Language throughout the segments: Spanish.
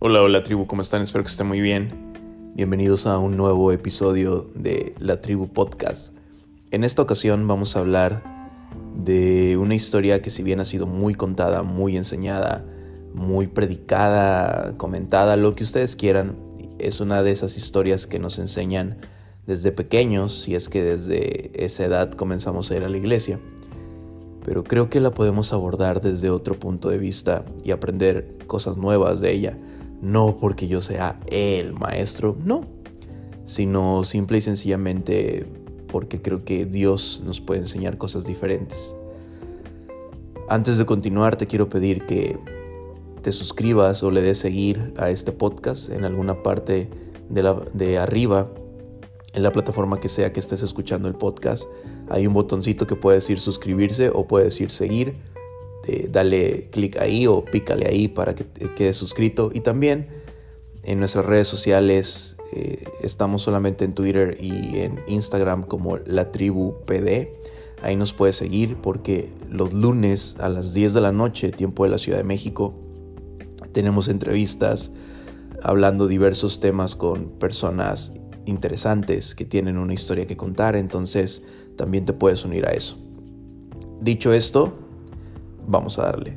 Hola, hola tribu, ¿cómo están? Espero que estén muy bien. Bienvenidos a un nuevo episodio de La Tribu Podcast. En esta ocasión vamos a hablar de una historia que si bien ha sido muy contada, muy enseñada, muy predicada, comentada, lo que ustedes quieran, es una de esas historias que nos enseñan desde pequeños, si es que desde esa edad comenzamos a ir a la iglesia pero creo que la podemos abordar desde otro punto de vista y aprender cosas nuevas de ella. No porque yo sea el maestro, no, sino simple y sencillamente porque creo que Dios nos puede enseñar cosas diferentes. Antes de continuar, te quiero pedir que te suscribas o le des seguir a este podcast en alguna parte de, arriba en la plataforma que sea que estés escuchando el podcast. Hay un botoncito que puede decir suscribirse o puede decir seguir. Eh, dale clic ahí o pícale ahí para que te quedes suscrito. Y también en nuestras redes sociales eh, estamos solamente en Twitter y en Instagram como la tribu PD. Ahí nos puedes seguir porque los lunes a las 10 de la noche, tiempo de la Ciudad de México, tenemos entrevistas hablando diversos temas con personas interesantes que tienen una historia que contar, entonces también te puedes unir a eso. Dicho esto, vamos a darle.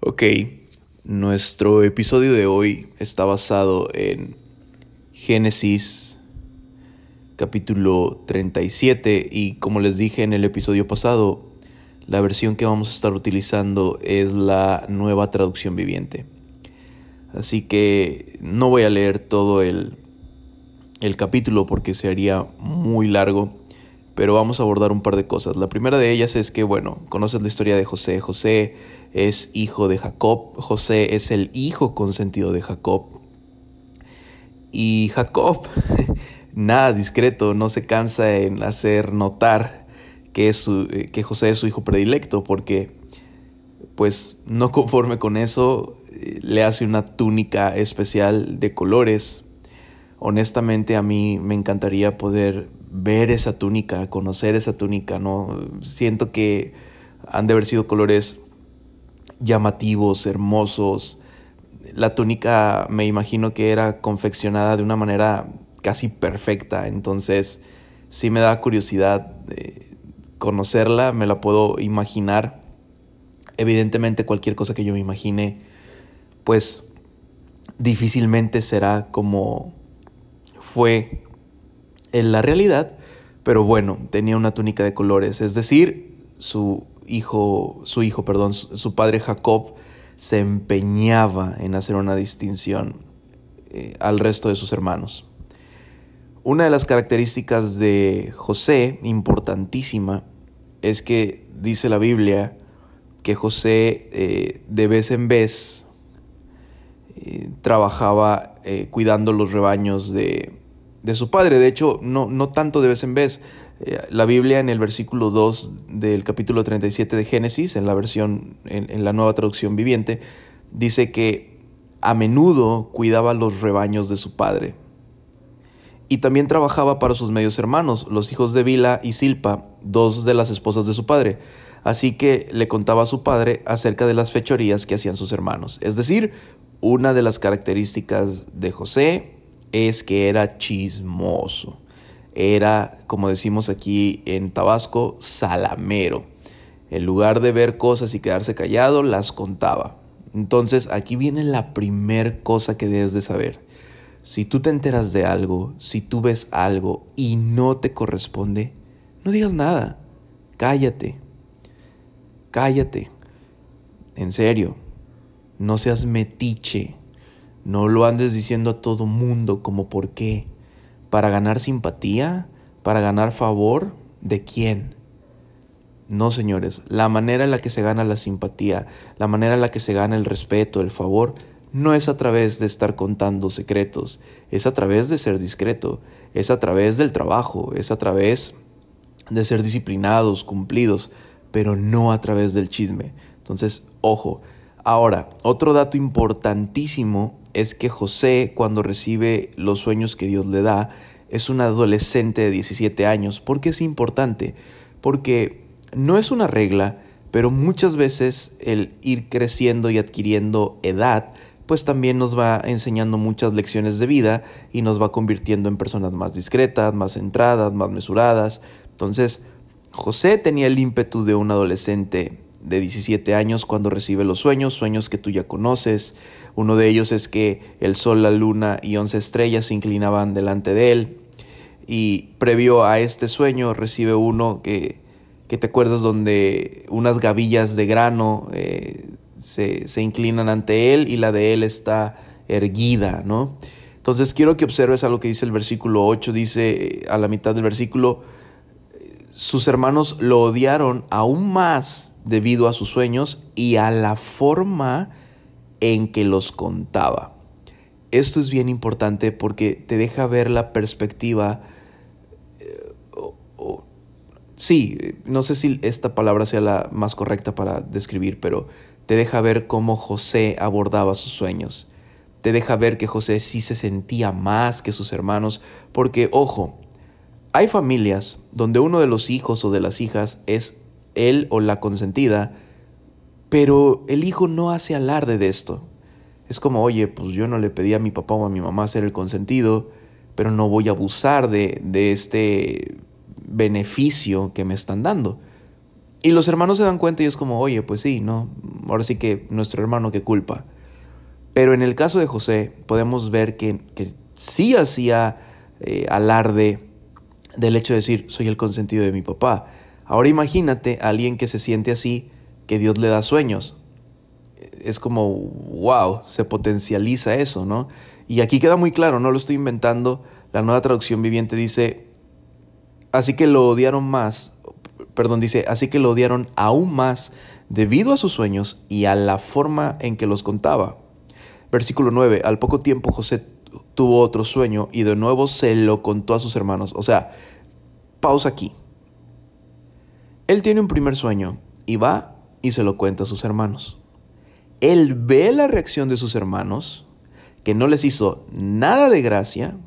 Ok, nuestro episodio de hoy está basado en Génesis capítulo 37 y como les dije en el episodio pasado, la versión que vamos a estar utilizando es la nueva traducción viviente. Así que no voy a leer todo el, el capítulo porque se haría muy largo, pero vamos a abordar un par de cosas. La primera de ellas es que, bueno, conoces la historia de José. José es hijo de Jacob, José es el hijo consentido de Jacob. Y Jacob nada discreto, no se cansa en hacer notar que, es eh, que José es su hijo predilecto, porque pues no conforme con eso, eh, le hace una túnica especial de colores. Honestamente a mí me encantaría poder ver esa túnica, conocer esa túnica, ¿no? Siento que han de haber sido colores llamativos, hermosos. La túnica me imagino que era confeccionada de una manera casi perfecta. Entonces, sí me da curiosidad conocerla, me la puedo imaginar. Evidentemente, cualquier cosa que yo me imagine, pues difícilmente será como fue en la realidad. Pero bueno, tenía una túnica de colores, es decir, su hijo, su hijo, perdón, su padre Jacob se empeñaba en hacer una distinción eh, al resto de sus hermanos. Una de las características de José, importantísima, es que dice la Biblia que José eh, de vez en vez eh, trabajaba eh, cuidando los rebaños de, su padre. De hecho, no, no, tanto de vez en vez. la Biblia en el versículo 2 del capítulo 37 de Génesis, en la versión, en la nueva traducción viviente, dice que a menudo cuidaba los rebaños de su padre y también trabajaba para sus medios hermanos, los hijos de Vila y Silpa, dos de las esposas de su padre. Así que le contaba a su padre acerca de las fechorías que hacían sus hermanos. Es decir, una de las características de José es que era chismoso. Era, como decimos aquí en Tabasco, salamero. En lugar de ver cosas y quedarse callado, las contaba. Entonces aquí viene la primer cosa que debes de saber. Si tú te enteras de algo, si tú ves algo y no te corresponde, no digas nada. Cállate. Cállate. En serio. No seas metiche. No lo andes diciendo a todo mundo como por qué. ¿Para ganar simpatía? ¿Para ganar favor? ¿De quién? No, señores. La manera en la que se gana la simpatía, la manera en la que se gana el respeto, el favor, no es a través de estar contando secretos, es a través de ser discreto, es a través del trabajo, es a través de ser disciplinados, cumplidos, pero no a través del chisme. Entonces, ojo. Ahora, otro dato importantísimo es que José, cuando recibe los sueños que Dios le da, es un adolescente de 17 años. ¿Por qué es importante? Porque no es una regla, pero muchas veces el ir creciendo y adquiriendo edad, pues también nos va enseñando muchas lecciones de vida y nos va convirtiendo en personas más discretas, más centradas, más mesuradas. Entonces, José tenía el ímpetu de un adolescente de 17 años cuando recibe los sueños, sueños que tú ya conoces. Uno de ellos es que el sol, la luna y once estrellas se inclinaban delante de él. Y previo a este sueño recibe uno que, que te acuerdas donde unas gavillas de grano eh, se, se, inclinan ante él y la de él está erguida, ¿no? Entonces quiero que observes a lo que dice el versículo 8, dice eh, a la mitad del versículo, sus hermanos lo odiaron aún más debido a sus sueños y a la forma en que los contaba. Esto es bien importante porque te deja ver la perspectiva. Eh, sí, no sé si esta palabra sea la más correcta para describir, pero te deja ver cómo José abordaba sus sueños. Te deja ver que José sí se sentía más que sus hermanos, porque, ojo, hay familias donde uno de los hijos o de las hijas es él o la consentida, pero el hijo no hace alarde de esto. Es como, oye, pues yo no le pedí a mi papá o a mi mamá ser el consentido, pero no voy a abusar de, de este beneficio que me están dando. Y los hermanos se dan cuenta y es como, oye, pues sí, ¿no? Ahora sí que nuestro hermano, qué culpa. Pero en el caso de José, podemos ver que, que sí hacía eh, alarde del hecho de decir, soy el consentido de mi papá. Ahora imagínate a alguien que se siente así, que Dios le da sueños. Es como, wow, se potencializa eso, ¿no? Y aquí queda muy claro, no lo estoy inventando. La nueva traducción viviente dice, así que lo odiaron más, perdón, dice, así que lo odiaron aún más debido a sus sueños y a la forma en que los contaba. Versículo 9, al poco tiempo José tuvo otro sueño y de nuevo se lo contó a sus hermanos. O sea, pausa aquí. Él tiene un primer sueño y va y se lo cuenta a sus hermanos. Él ve la reacción de sus hermanos, que no les hizo nada de gracia,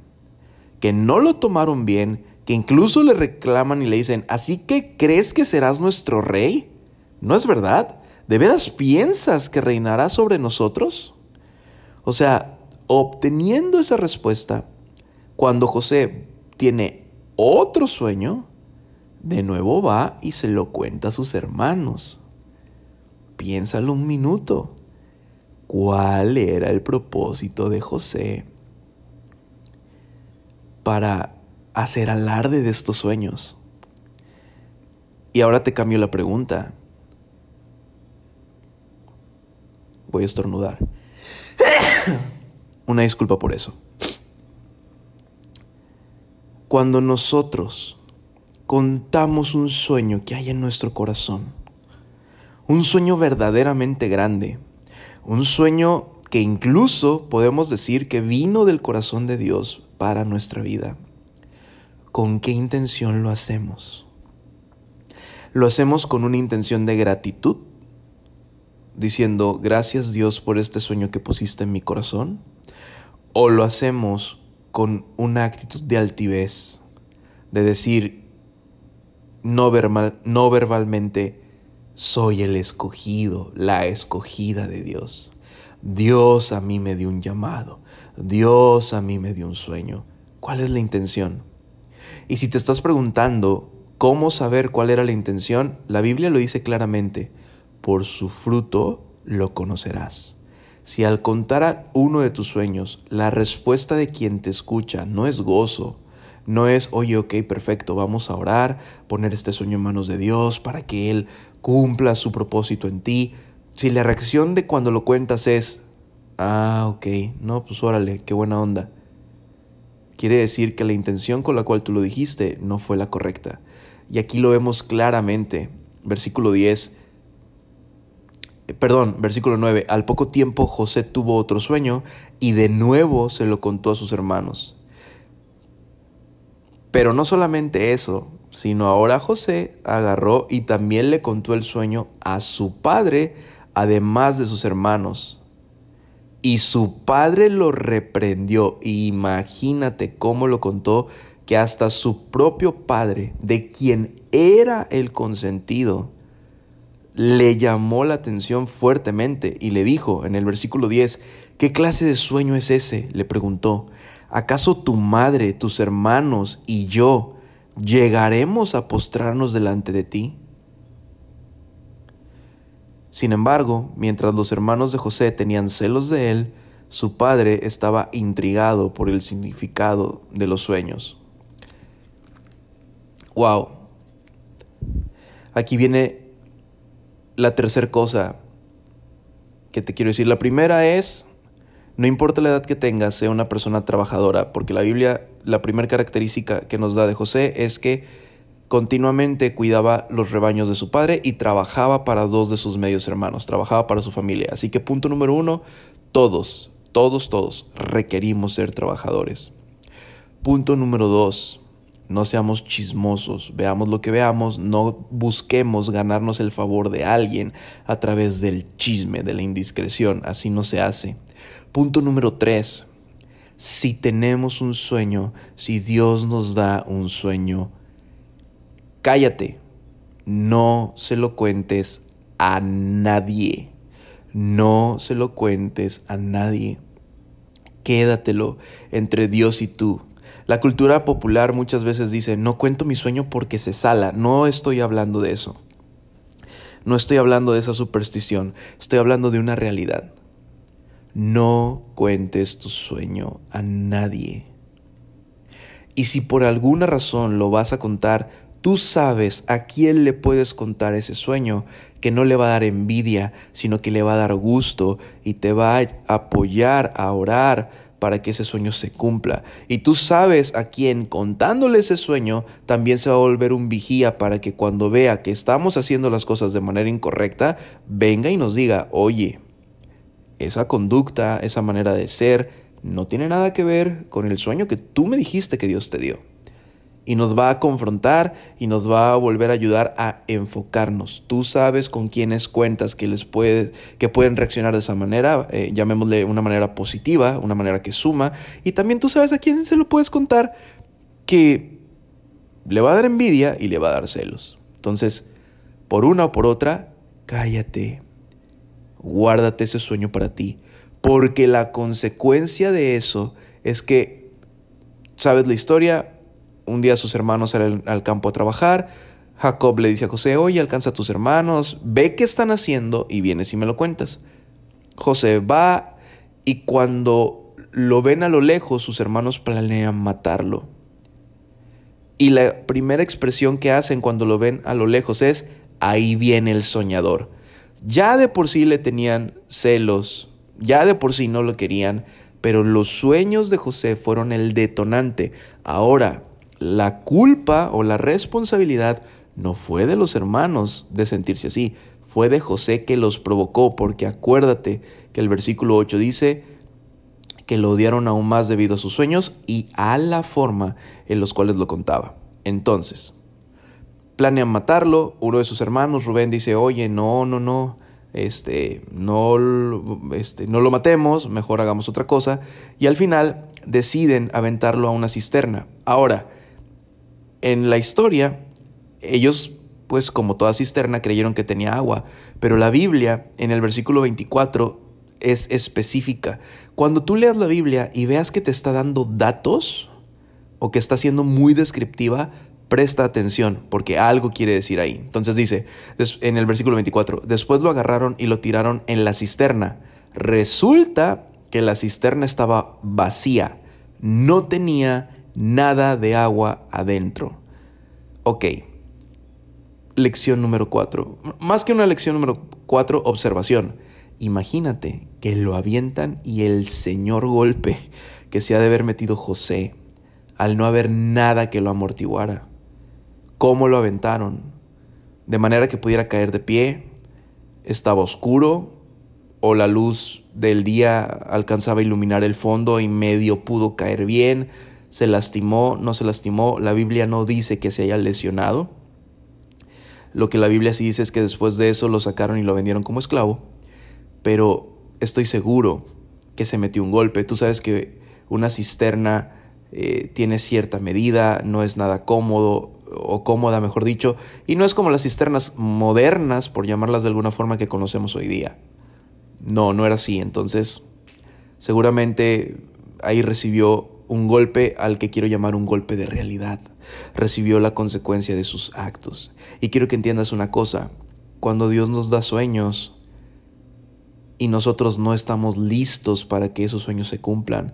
que no lo tomaron bien, que incluso le reclaman y le dicen, ¿así que crees que serás nuestro rey? ¿No es verdad? ¿De veras piensas que reinará sobre nosotros? O sea, obteniendo esa respuesta, cuando José tiene otro sueño, de nuevo va y se lo cuenta a sus hermanos. Piénsalo un minuto. ¿Cuál era el propósito de José para hacer alarde de estos sueños? Y ahora te cambio la pregunta. Voy a estornudar. Una disculpa por eso. Cuando nosotros contamos un sueño que hay en nuestro corazón, un sueño verdaderamente grande, un sueño que incluso podemos decir que vino del corazón de Dios para nuestra vida. ¿Con qué intención lo hacemos? ¿Lo hacemos con una intención de gratitud? Diciendo, gracias Dios por este sueño que pusiste en mi corazón o lo hacemos con una actitud de altivez, de decir no, no verbalmente, soy el escogido, la escogida de Dios. Dios a mí me dio un llamado, Dios a mí me dio un sueño. ¿Cuál es la intención? Y si te estás preguntando cómo saber cuál era la intención, la Biblia lo dice claramente, por su fruto lo conocerás. Si al contar uno de tus sueños, la respuesta de quien te escucha no es gozo, no es, oye, ok, perfecto, vamos a orar, poner este sueño en manos de Dios para que Él cumpla su propósito en ti. Si la reacción de cuando lo cuentas es, ah, ok, no, pues órale, qué buena onda. Quiere decir que la intención con la cual tú lo dijiste no fue la correcta. Y aquí lo vemos claramente. Versículo 10 perdón, versículo 9, al poco tiempo José tuvo otro sueño y de nuevo se lo contó a sus hermanos. Pero no solamente eso, sino ahora José agarró y también le contó el sueño a su padre, además de sus hermanos. Y su padre lo reprendió. Imagínate cómo lo contó que hasta su propio padre, de quien era el consentido, le llamó la atención fuertemente y le dijo en el versículo 10, ¿qué clase de sueño es ese? le preguntó. ¿Acaso tu madre, tus hermanos y yo llegaremos a postrarnos delante de ti? Sin embargo, mientras los hermanos de José tenían celos de él, su padre estaba intrigado por el significado de los sueños. Wow. Aquí viene la tercera cosa que te quiero decir. La primera es, no importa la edad que tengas, sea una persona trabajadora, porque la Biblia, la primera característica que nos da de José es que continuamente cuidaba los rebaños de su padre y trabajaba para dos de sus medios hermanos, trabajaba para su familia. Así que punto número uno, todos, todos, todos requerimos ser trabajadores. Punto número dos, no seamos chismosos, veamos lo que veamos, no busquemos ganarnos el favor de alguien a través del chisme, de la indiscreción, así no se hace. Punto número tres, si tenemos un sueño, si Dios nos da un sueño, cállate, no se lo cuentes a nadie, no se lo cuentes a nadie, quédatelo entre Dios y tú. La cultura popular muchas veces dice, no cuento mi sueño porque se sala, no estoy hablando de eso. No estoy hablando de esa superstición, estoy hablando de una realidad. No cuentes tu sueño a nadie. Y si por alguna razón lo vas a contar, Tú sabes a quién le puedes contar ese sueño, que no le va a dar envidia, sino que le va a dar gusto y te va a apoyar a orar para que ese sueño se cumpla. Y tú sabes a quién contándole ese sueño también se va a volver un vigía para que cuando vea que estamos haciendo las cosas de manera incorrecta, venga y nos diga, oye, esa conducta, esa manera de ser, no tiene nada que ver con el sueño que tú me dijiste que Dios te dio y nos va a confrontar y nos va a volver a ayudar a enfocarnos. Tú sabes con quiénes cuentas que les puede, que pueden reaccionar de esa manera, eh, llamémosle una manera positiva, una manera que suma, y también tú sabes a quién se lo puedes contar que le va a dar envidia y le va a dar celos. Entonces, por una o por otra, cállate. Guárdate ese sueño para ti, porque la consecuencia de eso es que sabes la historia, un día sus hermanos salen al campo a trabajar. Jacob le dice a José, oye, alcanza a tus hermanos, ve qué están haciendo y vienes y me lo cuentas. José va y cuando lo ven a lo lejos, sus hermanos planean matarlo. Y la primera expresión que hacen cuando lo ven a lo lejos es, ahí viene el soñador. Ya de por sí le tenían celos, ya de por sí no lo querían, pero los sueños de José fueron el detonante. Ahora, la culpa o la responsabilidad no fue de los hermanos de sentirse así, fue de José que los provocó, porque acuérdate que el versículo 8 dice que lo odiaron aún más debido a sus sueños y a la forma en los cuales lo contaba. Entonces, planean matarlo, uno de sus hermanos, Rubén, dice, oye, no, no, no, este, no, este, no lo matemos, mejor hagamos otra cosa, y al final deciden aventarlo a una cisterna. Ahora, en la historia, ellos, pues como toda cisterna, creyeron que tenía agua, pero la Biblia, en el versículo 24, es específica. Cuando tú leas la Biblia y veas que te está dando datos o que está siendo muy descriptiva, presta atención porque algo quiere decir ahí. Entonces dice en el versículo 24, después lo agarraron y lo tiraron en la cisterna. Resulta que la cisterna estaba vacía, no tenía nada de agua adentro. Ok, lección número cuatro. Más que una lección número cuatro, observación. Imagínate que lo avientan y el señor golpe que se ha de haber metido José al no haber nada que lo amortiguara. ¿Cómo lo aventaron? De manera que pudiera caer de pie, estaba oscuro o la luz del día alcanzaba a iluminar el fondo y medio pudo caer bien se lastimó, no se lastimó, la Biblia no dice que se haya lesionado. Lo que la Biblia sí dice es que después de eso lo sacaron y lo vendieron como esclavo. Pero estoy seguro que se metió un golpe. Tú sabes que una cisterna eh, tiene cierta medida, no es nada cómodo o cómoda, mejor dicho, y no es como las cisternas modernas, por llamarlas de alguna forma, que conocemos hoy día. No, no era así. Entonces, seguramente ahí recibió un golpe al que quiero llamar un golpe de realidad. Recibió la consecuencia de sus actos. Y quiero que entiendas una cosa. Cuando Dios nos da sueños y nosotros no estamos listos para que esos sueños se cumplan,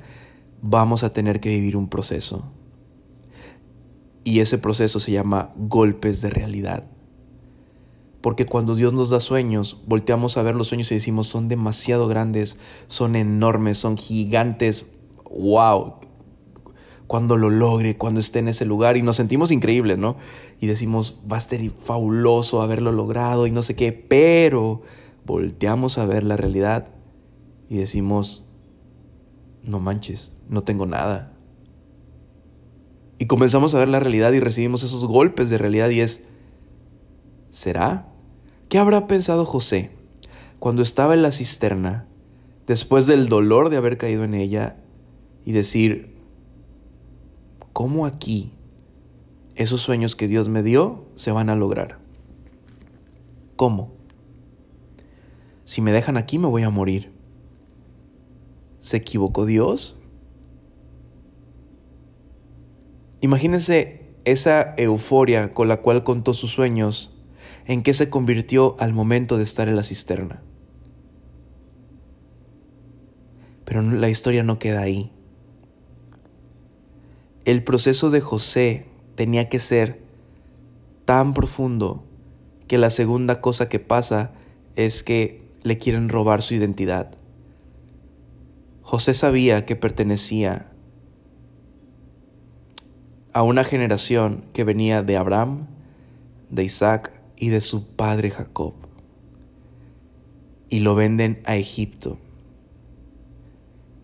vamos a tener que vivir un proceso. Y ese proceso se llama golpes de realidad. Porque cuando Dios nos da sueños, volteamos a ver los sueños y decimos, son demasiado grandes, son enormes, son gigantes. ¡Wow! Cuando lo logre, cuando esté en ese lugar y nos sentimos increíbles, ¿no? Y decimos, va a ser fabuloso haberlo logrado y no sé qué, pero volteamos a ver la realidad y decimos, no manches, no tengo nada. Y comenzamos a ver la realidad y recibimos esos golpes de realidad y es, ¿será? ¿Qué habrá pensado José cuando estaba en la cisterna, después del dolor de haber caído en ella y decir, ¿cómo aquí esos sueños que Dios me dio se van a lograr? ¿Cómo? Si me dejan aquí me voy a morir. ¿Se equivocó Dios? Imagínense esa euforia con la cual contó sus sueños, en qué se convirtió al momento de estar en la cisterna. Pero la historia no queda ahí. El proceso de José tenía que ser tan profundo que la segunda cosa que pasa es que le quieren robar su identidad. José sabía que pertenecía a una generación que venía de Abraham, de Isaac y de su padre Jacob. Y lo venden a Egipto.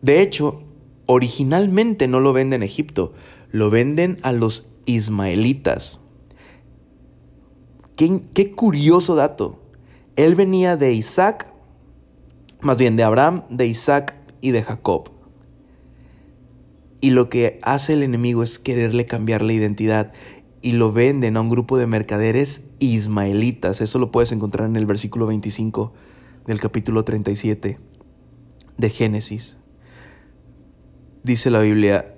De hecho, originalmente no lo venden Egipto, lo venden a los ismaelitas. Qué, qué, curioso dato. Él venía de Isaac, más bien de Abraham, de Isaac y de Jacob. Y lo que hace el enemigo es quererle cambiar la identidad y lo venden a un grupo de mercaderes ismaelitas. Eso lo puedes encontrar en el versículo 25 del capítulo 37 de Génesis. Dice la Biblia,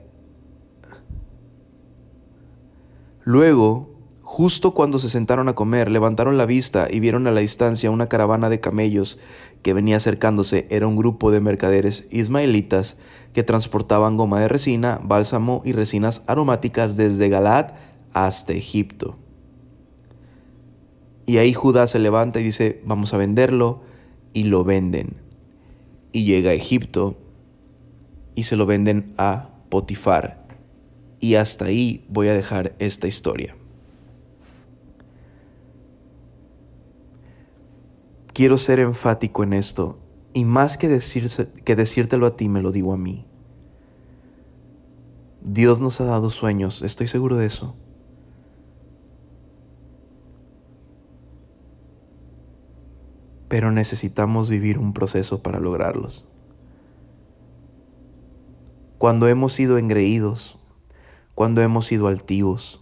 luego Justo cuando se sentaron a comer, levantaron la vista y vieron a la distancia una caravana de camellos que venía acercándose. Era un grupo de mercaderes ismaelitas que transportaban goma de resina, bálsamo y resinas aromáticas desde Galad hasta Egipto. Y ahí Judá se levanta y dice, vamos a venderlo, y lo venden. Y llega a Egipto y se lo venden a Potifar. Y hasta ahí voy a dejar esta historia. Quiero ser enfático en esto, y más que, que decírtelo a ti, me lo digo a mí. Dios nos ha dado sueños, estoy seguro de eso. Pero necesitamos vivir un proceso para lograrlos. Cuando hemos sido engreídos, cuando hemos sido altivos,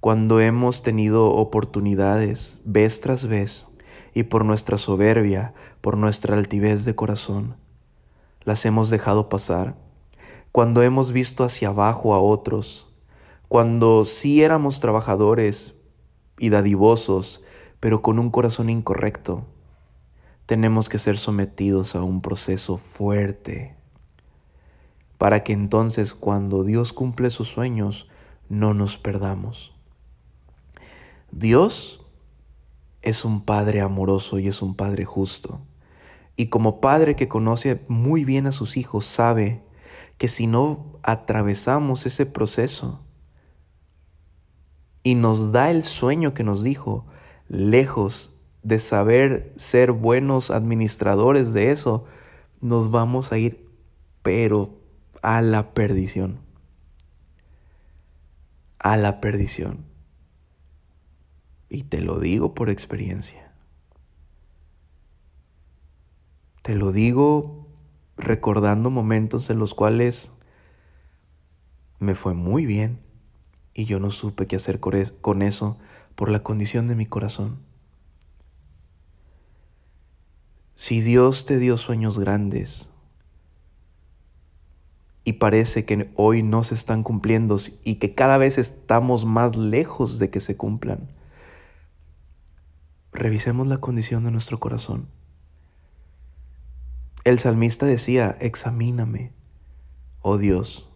cuando hemos tenido oportunidades vez tras vez, y por nuestra soberbia, por nuestra altivez de corazón. Las hemos dejado pasar. Cuando hemos visto hacia abajo a otros, cuando sí éramos trabajadores y dadivosos, pero con un corazón incorrecto, tenemos que ser sometidos a un proceso fuerte para que entonces cuando Dios cumple sus sueños no nos perdamos. Dios es un Padre amoroso y es un Padre justo. Y como Padre que conoce muy bien a sus hijos, sabe que si no atravesamos ese proceso y nos da el sueño que nos dijo, lejos de saber ser buenos administradores de eso, nos vamos a ir, pero a la perdición. A la perdición. Y te lo digo por experiencia. Te lo digo recordando momentos en los cuales me fue muy bien y yo no supe qué hacer con eso por la condición de mi corazón. Si Dios te dio sueños grandes y parece que hoy no se están cumpliendo y que cada vez estamos más lejos de que se cumplan, revisemos la condición de nuestro corazón. El salmista decía, examíname, oh Dios,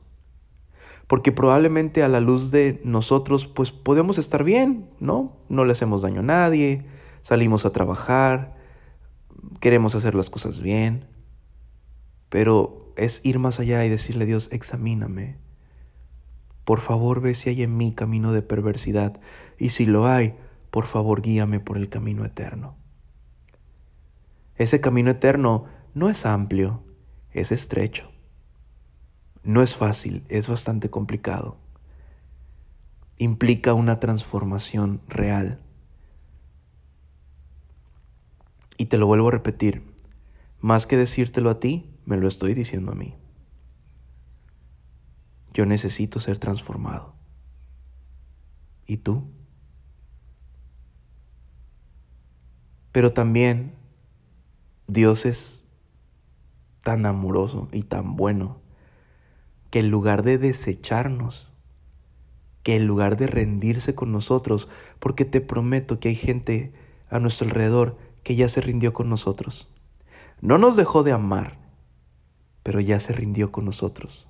porque probablemente a la luz de nosotros pues podemos estar bien, ¿no? No le hacemos daño a nadie, salimos a trabajar, queremos hacer las cosas bien, pero es ir más allá y decirle a Dios, examíname. Por favor, ve si hay en mí camino de perversidad, y si lo hay, por favor, guíame por el camino eterno. Ese camino eterno no es amplio, es estrecho. No es fácil, es bastante complicado. Implica una transformación real Y te lo vuelvo a repetir, más que decírtelo a ti, me lo estoy diciendo a mí. Yo necesito ser transformado. ¿Y tú? Pero también Dios es tan amoroso y tan bueno que en lugar de desecharnos, que en lugar de rendirse con nosotros, porque te prometo que hay gente a nuestro alrededor que ya se rindió con nosotros. No nos dejó de amar, pero ya se rindió con nosotros.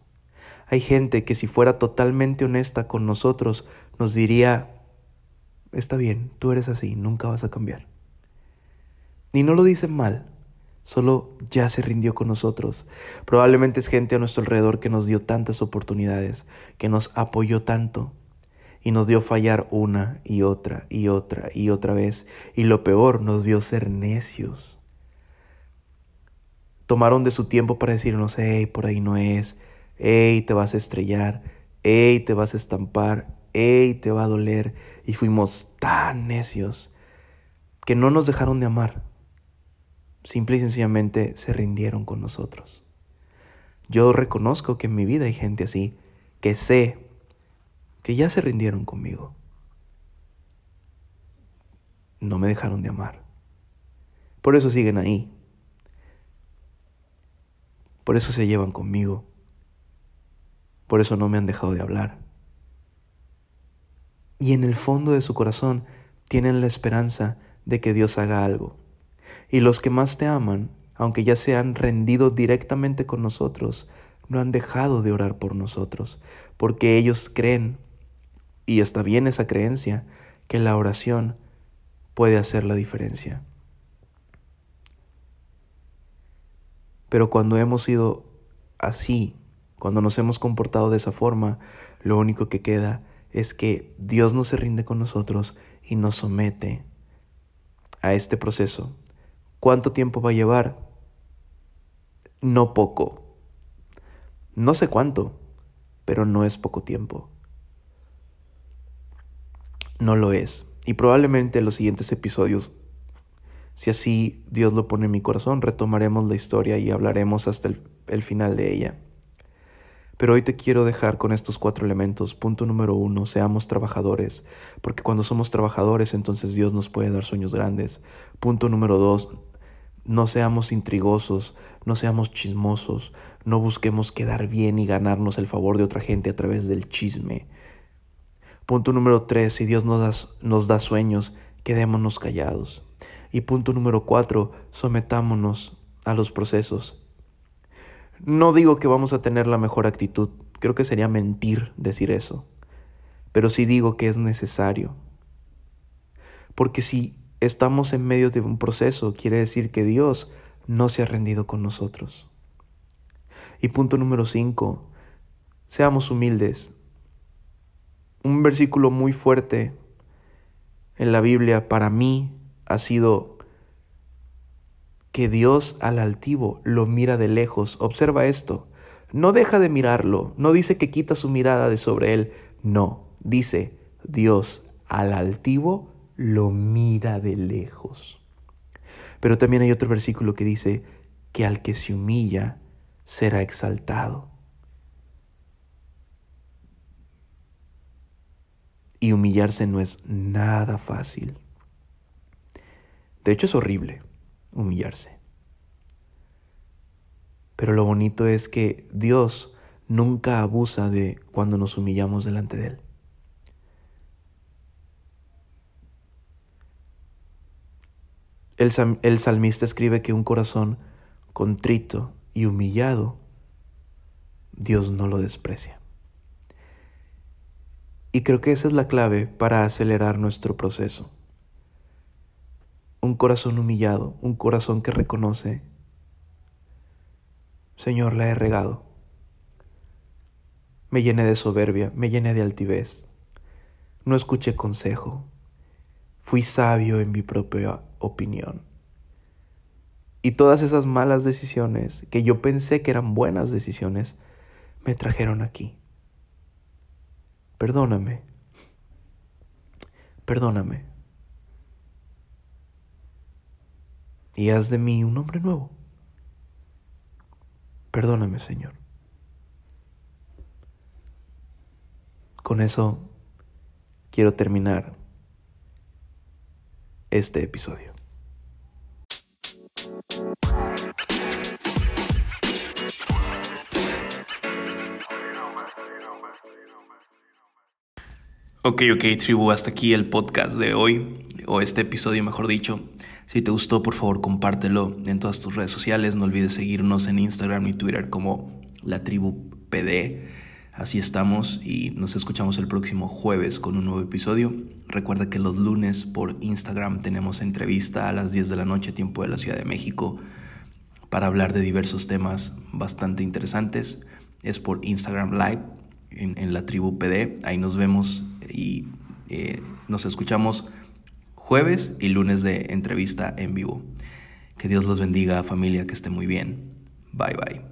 Hay gente que si fuera totalmente honesta con nosotros, nos diría, está bien, tú eres así, nunca vas a cambiar. Y no lo dicen mal, solo ya se rindió con nosotros. Probablemente es gente a nuestro alrededor que nos dio tantas oportunidades, que nos apoyó tanto, y nos dio fallar una y otra y otra y otra vez. Y lo peor, nos vio ser necios. Tomaron de su tiempo para decirnos, hey, por ahí no es, hey, te vas a estrellar, hey, te vas a estampar, hey, te va a doler. Y fuimos tan necios que no nos dejaron de amar. Simple y sencillamente se rindieron con nosotros. Yo reconozco que en mi vida hay gente así, que sé que ya se rindieron conmigo. No me dejaron de amar. Por eso siguen ahí. Por eso se llevan conmigo. Por eso no me han dejado de hablar. Y en el fondo de su corazón tienen la esperanza de que Dios haga algo. Y los que más te aman, aunque ya se han rendido directamente con nosotros, no han dejado de orar por nosotros, porque ellos creen y está bien esa creencia, que la oración puede hacer la diferencia. Pero cuando hemos sido así, cuando nos hemos comportado de esa forma, lo único que queda es que Dios no se rinde con nosotros y nos somete a este proceso. ¿Cuánto tiempo va a llevar? No poco. No sé cuánto, pero no es poco tiempo no lo es. Y probablemente en los siguientes episodios, si así Dios lo pone en mi corazón, retomaremos la historia y hablaremos hasta el, final de ella. Pero hoy te quiero dejar con estos cuatro elementos. Punto número uno, seamos trabajadores, porque cuando somos trabajadores entonces Dios nos puede dar sueños grandes. Punto número dos, no seamos intrigosos, no seamos chismosos, no busquemos quedar bien y ganarnos el favor de otra gente a través del chisme. Punto número tres, si Dios nos da, nos da sueños, quedémonos callados. Y punto número cuatro, sometámonos a los procesos. No digo que vamos a tener la mejor actitud, creo que sería mentir decir eso, pero sí digo que es necesario. Porque si estamos en medio de un proceso, quiere decir que Dios no se ha rendido con nosotros. Y punto número cinco, seamos humildes, un versículo muy fuerte en la Biblia para mí ha sido que Dios al altivo lo mira de lejos. Observa esto. No deja de mirarlo. No dice que quita su mirada de sobre él. No. Dice Dios al altivo lo mira de lejos. Pero también hay otro versículo que dice que al que se humilla, será exaltado. Y humillarse no es nada fácil. De hecho es horrible humillarse. Pero lo bonito es que Dios nunca abusa de cuando nos humillamos delante de Él. El, salmista escribe que un corazón contrito y humillado, Dios no lo desprecia. Y creo que esa es la clave para acelerar nuestro proceso. Un corazón humillado, un corazón que reconoce, Señor, la he regado. Me llené de soberbia, me llené de altivez. No escuché consejo. Fui sabio en mi propia opinión. Y todas esas malas decisiones que yo pensé que eran buenas decisiones, me trajeron aquí. Perdóname. Perdóname. Y haz de mí un hombre nuevo. Perdóname, Señor. Con eso quiero terminar este episodio. Ok, ok, tribu, hasta aquí el podcast de hoy, o este episodio mejor dicho. Si te gustó, por favor, compártelo en todas tus redes sociales. No olvides seguirnos en Instagram y Twitter como la tribu PD. Así estamos y nos escuchamos el próximo jueves con un nuevo episodio. Recuerda que los lunes por Instagram tenemos entrevista a las 10 de la noche, tiempo de la Ciudad de México, para hablar de diversos temas bastante interesantes. Es por Instagram Live en, la tribu PD. Ahí nos vemos y eh, nos escuchamos jueves y lunes de entrevista en vivo. Que Dios los bendiga familia, que esté muy bien. Bye bye.